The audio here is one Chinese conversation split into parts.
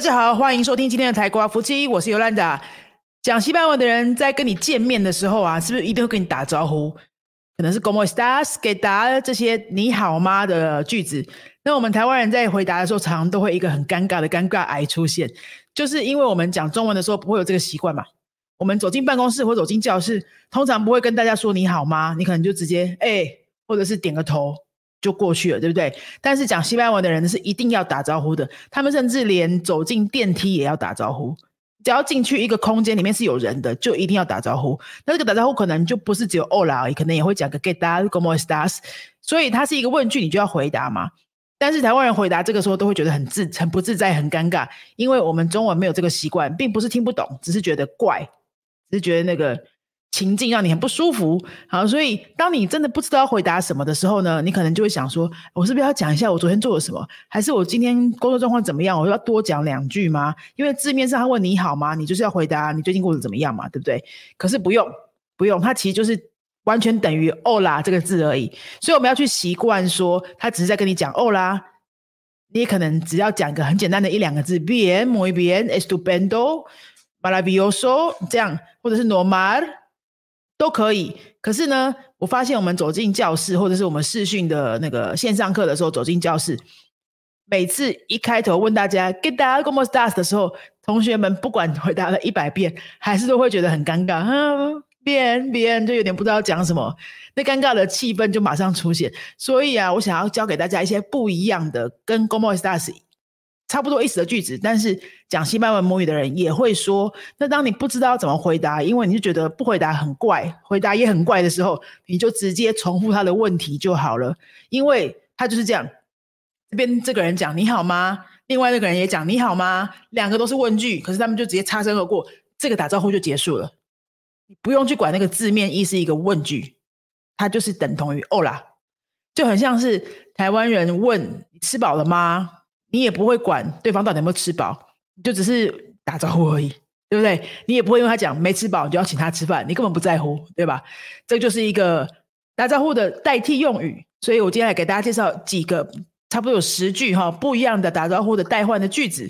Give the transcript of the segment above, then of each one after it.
大家好，欢迎收听今天的台瓜夫妻，我是尤兰达。讲西班牙文的人在跟你见面的时候啊，是不是一定会跟你打招呼？可能是 “como estás”、“给答”这些“你好吗”的句子。那我们台湾人在回答的时候，常常都会一个很尴尬的尴尬癌出现，就是因为我们讲中文的时候不会有这个习惯嘛。我们走进办公室或走进教室，通常不会跟大家说“你好吗”，你可能就直接“哎”或者是点个头。就过去了，对不对？但是讲西班牙文的人是一定要打招呼的，他们甚至连走进电梯也要打招呼。只要进去一个空间里面是有人的，就一定要打招呼。那这个打招呼可能就不是只有 Hola 而已，可能也会讲个 Get that, como estás。所以它是一个问句，你就要回答嘛。但是台湾人回答这个时候都会觉得很自、很不自在、很尴尬，因为我们中文没有这个习惯，并不是听不懂，只是觉得怪，只是觉得那个。情境让你很不舒服，好，所以当你真的不知道回答什么的时候呢，你可能就会想说：我是不是要讲一下我昨天做了什么？还是我今天工作状况怎么样？我要多讲两句吗？因为字面上他问你好吗，你就是要回答你最近过得怎么样嘛，对不对？可是不用，不用，它其实就是完全等于“哦啦”这个字而已。所以我们要去习惯说，他只是在跟你讲“哦啦”，你可能只要讲一个很简单的一两个字，“bien muy bien”，“estupendo”，“maravilloso” 这样，或者是 “normal”。都可以，可是呢，我发现我们走进教室，或者是我们视讯的那个线上课的时候，走进教室，每次一开头问大家 “Get that como stars” 的时候，同学们不管回答了一百遍，还是都会觉得很尴尬，嗯，别别人就有点不知道讲什么，那尴尬的气氛就马上出现。所以啊，我想要教给大家一些不一样的，跟 g o m o stars”。差不多意思的句子，但是讲西班牙母语的人也会说。那当你不知道怎么回答，因为你就觉得不回答很怪，回答也很怪的时候，你就直接重复他的问题就好了。因为他就是这样，这边这个人讲你好吗？另外那个人也讲你好吗？两个都是问句，可是他们就直接擦身而过，这个打招呼就结束了。你不用去管那个字面意是一个问句，它就是等同于哦啦，就很像是台湾人问你吃饱了吗？你也不会管对方到底有没有吃饱，就只是打招呼而已，对不对？你也不会因为他讲没吃饱，你就要请他吃饭，你根本不在乎，对吧？这就是一个打招呼的代替用语。所以我今天来给大家介绍几个，差不多有十句哈不一样的打招呼的代换的句子。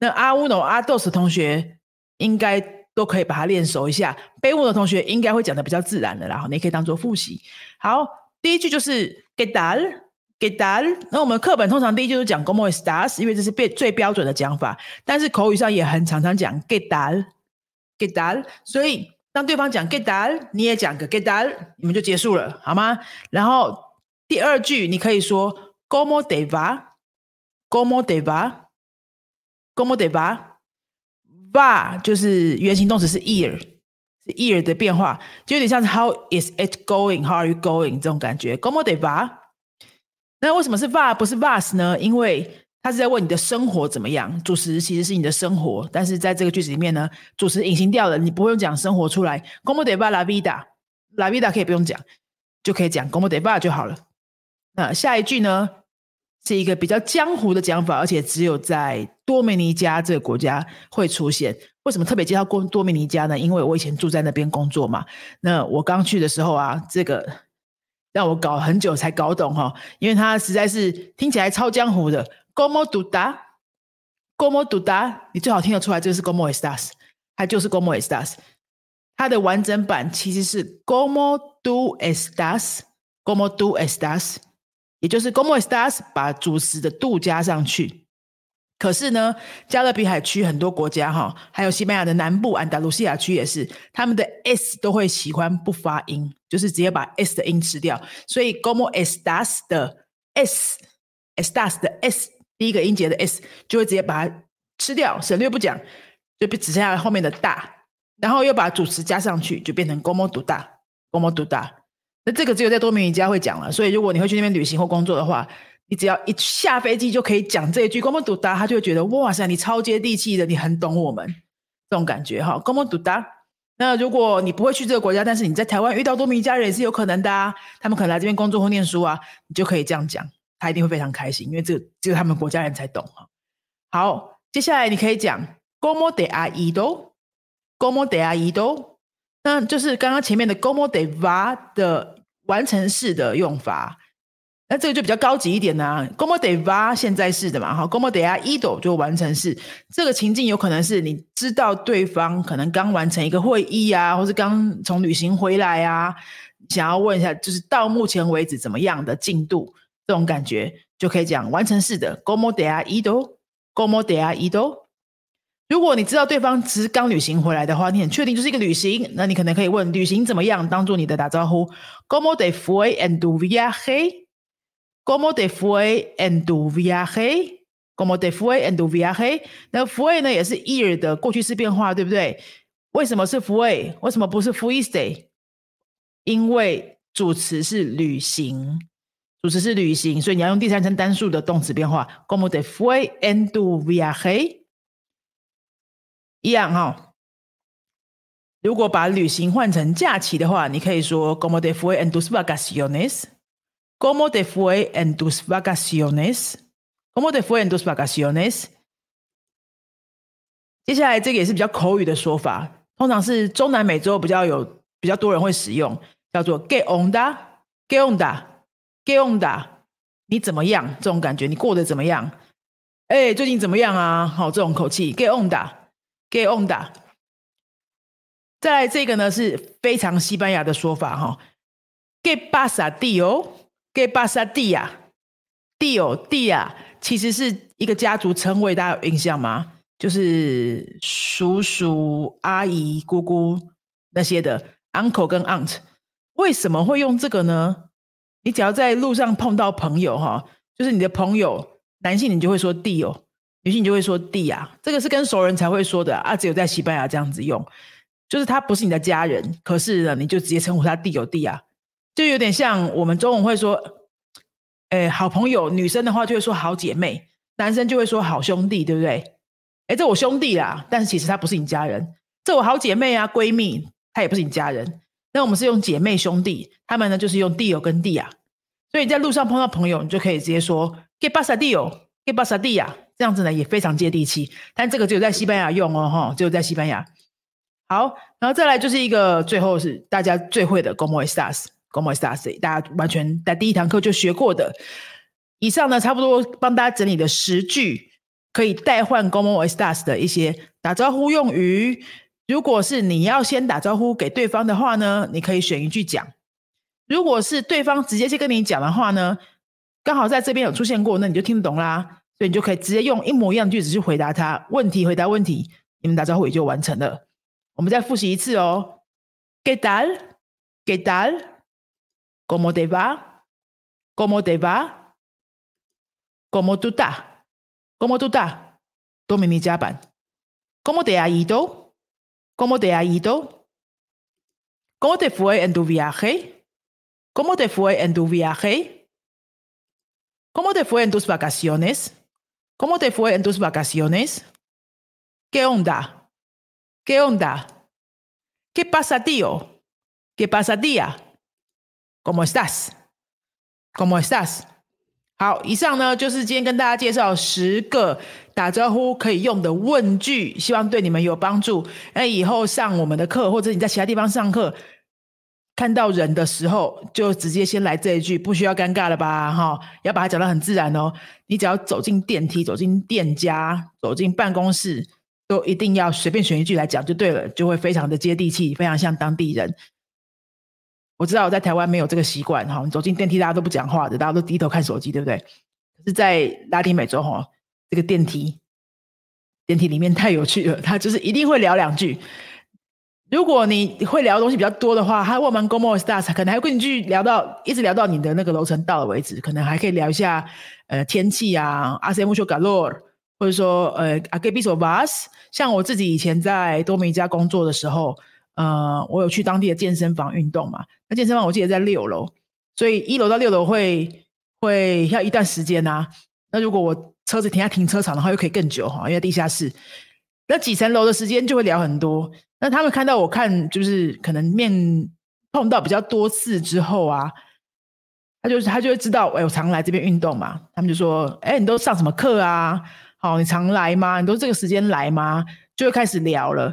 那阿乌诺、阿豆斯同学应该都可以把它练熟一下，背乌的同学应该会讲的比较自然的，然后你可以当做复习。好，第一句就是 get that。Get that？那我们课本通常第一句就是讲 como estás，因为这是最最标准的讲法。但是口语上也很常常讲 get that，get that。所以当对方讲 get that，你也讲个 get that，你们就结束了，好吗？然后第二句你可以说 como te va，como te va，como te va，va 就是原形动词是 ear，是 ear 的变化，就有点像是 how is it going？How are you going？这种感觉，como te va。那为什么是 va 不是 vas 呢？因为他是在问你的生活怎么样。主词其实是你的生活，但是在这个句子里面呢，主词隐形掉了，你不用讲生活出来。Como de va la vida？La vida 可以不用讲，就可以讲 Como de va 就好了。那下一句呢，是一个比较江湖的讲法，而且只有在多米尼加这个国家会出现。为什么特别介绍过多米尼加呢？因为我以前住在那边工作嘛。那我刚去的时候啊，这个。让我搞很久才搞懂哈，因为它实在是听起来超江湖的。Gomo d u d a g o m o du da，你最好听得出来，这是 Gomo Estas，它就是 Gomo Estas。它的完整版其实是 Gomo do Estas，Gomo do Estas，也就是 Gomo Estas 把主词的度加上去。可是呢，加勒比海区很多国家哈，还有西班牙的南部安达卢西亚区也是，他们的 s 都会喜欢不发音，就是直接把 s 的音吃掉。所以 como estas 的 s，estas 的 s 第一个音节的 s 就会直接把它吃掉，省略不讲，就只剩下后面的大，然后又把主词加上去，就变成 como 读大，como 读大。那这个只有在多米尼加会讲了，所以如果你会去那边旅行或工作的话。你只要一下飞机就可以讲这一句 “como du da”，他就会觉得哇塞，你超接地气的，你很懂我们这种感觉哈。“como du da”。那如果你不会去这个国家，但是你在台湾遇到多米尼加人也是有可能的啊。他们可能来这边工作或念书啊，你就可以这样讲，他一定会非常开心，因为这只有他们国家人才懂哈。好，接下来你可以讲 “como de a ido”，“como de a ido”，那就是刚刚前面的 “como de va” 的完成式的用法。那这个就比较高级一点呢。Como de va 现在式的嘛，哈，Como de a ido 就完成式。这个情境有可能是你知道对方可能刚完成一个会议啊，或是刚从旅行回来啊，想要问一下，就是到目前为止怎么样的进度，这种感觉就可以讲完成式的 Como de a ido，Como de a ido。如果你知道对方只是刚旅行回来的话，你很确定就是一个旅行，那你可能可以问旅行怎么样，当做你的打招呼。Como de fue en tu Como de fue en tu viaje？Como de fue en tu viaje？那 fue 呢也是 ir 的过去式变化，对不对？为什么是 fue？为什么不是 fuiste？因为主词是旅行，主词是旅行，所以你要用第三人称单数的动词变化。Como de fue en tu viaje？一样哈，如果把旅行换成假期的话，你可以说 “Como de fue en tus vacaciones”，“Como de fue en tus vacaciones”，“Como de fue en tus vacaciones”。接下来这个也是比较口语的说法，通常是中南美洲比较有比较多人会使用，叫做 “Get onda”，“Get onda”，“Get onda”。你怎么样？这种感觉，你过得怎么样？哎，最近怎么样啊？好，这种口气，“Get onda”。Get on 的，再来这个呢是非常西班牙的说法哈。Get pasa dio，Get pasa dia，dio dia 其实是一个家族称谓，大家有印象吗？就是叔叔、阿姨、姑姑那些的 uncle 跟 aunt。为什么会用这个呢？你只要在路上碰到朋友哈，就是你的朋友，男性你就会说 dio。女性你就会说弟啊，这个是跟熟人才会说的啊，只有在西班牙这样子用，就是他不是你的家人，可是呢，你就直接称呼他弟有弟啊，就有点像我们中文会说，哎，好朋友，女生的话就会说好姐妹，男生就会说好兄弟，对不对？哎，这我兄弟啦，但是其实他不是你家人，这我好姐妹啊，闺蜜，她也不是你家人，那我们是用姐妹兄弟，他们呢就是用弟友跟弟啊，所以在路上碰到朋友，你就可以直接说给巴萨弟友，给巴萨弟呀。这样子呢也非常接地气，但这个只有在西班牙用哦，哈，只有在西班牙。好，然后再来就是一个最后是大家最会的 “como estas” estás”，“como estás”，大家完全在第一堂课就学过的。以上呢，差不多帮大家整理的十句可以代换 Gomo s t a s 的一些打招呼用语。如果是你要先打招呼给对方的话呢，你可以选一句讲；如果是对方直接去跟你讲的话呢，刚好在这边有出现过，那你就听得懂啦。所以你就可以直接用一模一样的句子去回答他问题，回答问题，你们打招呼也就完成了。我们再复习一次哦。¿Qué tal? ¿Qué tal? ¿Cómo te va? ¿Cómo te va? ¿Cómo tú estás? ¿Cómo tú estás? ¿Cómo te ha ido? ¿Cómo te ha ido? ¿Cómo te fue en tu viaje? ¿Cómo te fue en tu viaje? ¿Cómo te fue en tus vacaciones? ¿Cómo te fue en tus vacaciones? ¿Qué onda? ¿Qué onda? ¿Qué pasa, tío? ¿Qué pasa, tía? ¿Cómo estás? ¿Cómo estás? 好，以上呢就是今天跟大家介绍十个打招呼可以用的问句，希望对你们有帮助。那以后上我们的课，或者你在其他地方上课，看到人的时候，就直接先来这一句，不需要尴尬了吧？哈，要把它讲得很自然哦。你只要走进电梯、走进店家、走进办公室，都一定要随便选一句来讲就对了，就会非常的接地气，非常像当地人。我知道我在台湾没有这个习惯，哈，走进电梯大家都不讲话的，大家都低头看手机，对不对？可是，在拉丁美洲，哈，这个电梯电梯里面太有趣了，他就是一定会聊两句。如果你会聊的东西比较多的话，他问完 “Como estás”，可能还会跟你继续聊到一直聊到你的那个楼层到了为止，可能还可以聊一下呃天气啊，“Hace mucho calor”，或者说呃 “A qué piso vas”。像我自己以前在多米加工作的时候，呃，我有去当地的健身房运动嘛。那健身房我记得在六楼，所以一楼到六楼会会要一段时间呐。那如果我车子停在停车场的话，又可以更久哈，因为地下室。那几层楼的时间就会聊很多。那他们看到我看，就是可能面碰到比较多次之后啊，他就是他就会知道，哎，我常来这边运动嘛。他们就说，哎，你都上什么课啊？好，你常来吗？你都这个时间来吗？就会开始聊了。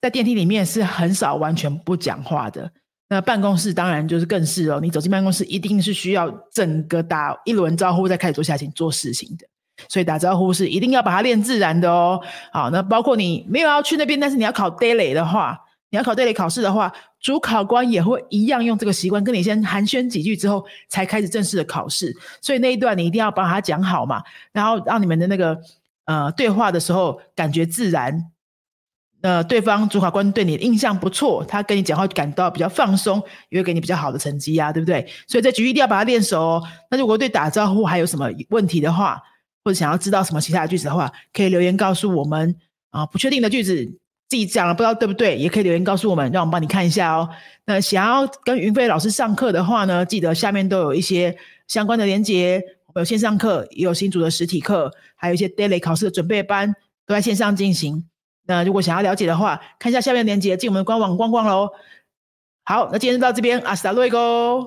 在电梯里面是很少完全不讲话的，那办公室当然就是更是哦，你走进办公室一定是需要整个打一轮招呼，再开始做下请做事情的。所以打招呼是一定要把它练自然的哦。好，那包括你没有要去那边，但是你要考 daily 的话，你要考 daily 考试的话，主考官也会一样用这个习惯，跟你先寒暄几句之后，才开始正式的考试。所以那一段你一定要把它讲好嘛，然后让你们的那个呃对话的时候感觉自然。呃，对方主考官对你的印象不错，他跟你讲话感到比较放松，也会给你比较好的成绩啊，对不对？所以这局一定要把它练熟哦。那如果对打招呼还有什么问题的话，或者想要知道什么其他的句子的话，可以留言告诉我们啊。不确定的句子自己讲了不知道对不对，也可以留言告诉我们，让我们帮你看一下哦。那想要跟云飞老师上课的话呢，记得下面都有一些相关的连接，有线上课，也有新组的实体课，还有一些 daily 考试的准备班都在线上进行。那如果想要了解的话，看一下下面的链接，进我们的官网逛逛喽。好，那今天就到这边，阿斯达瑞哥。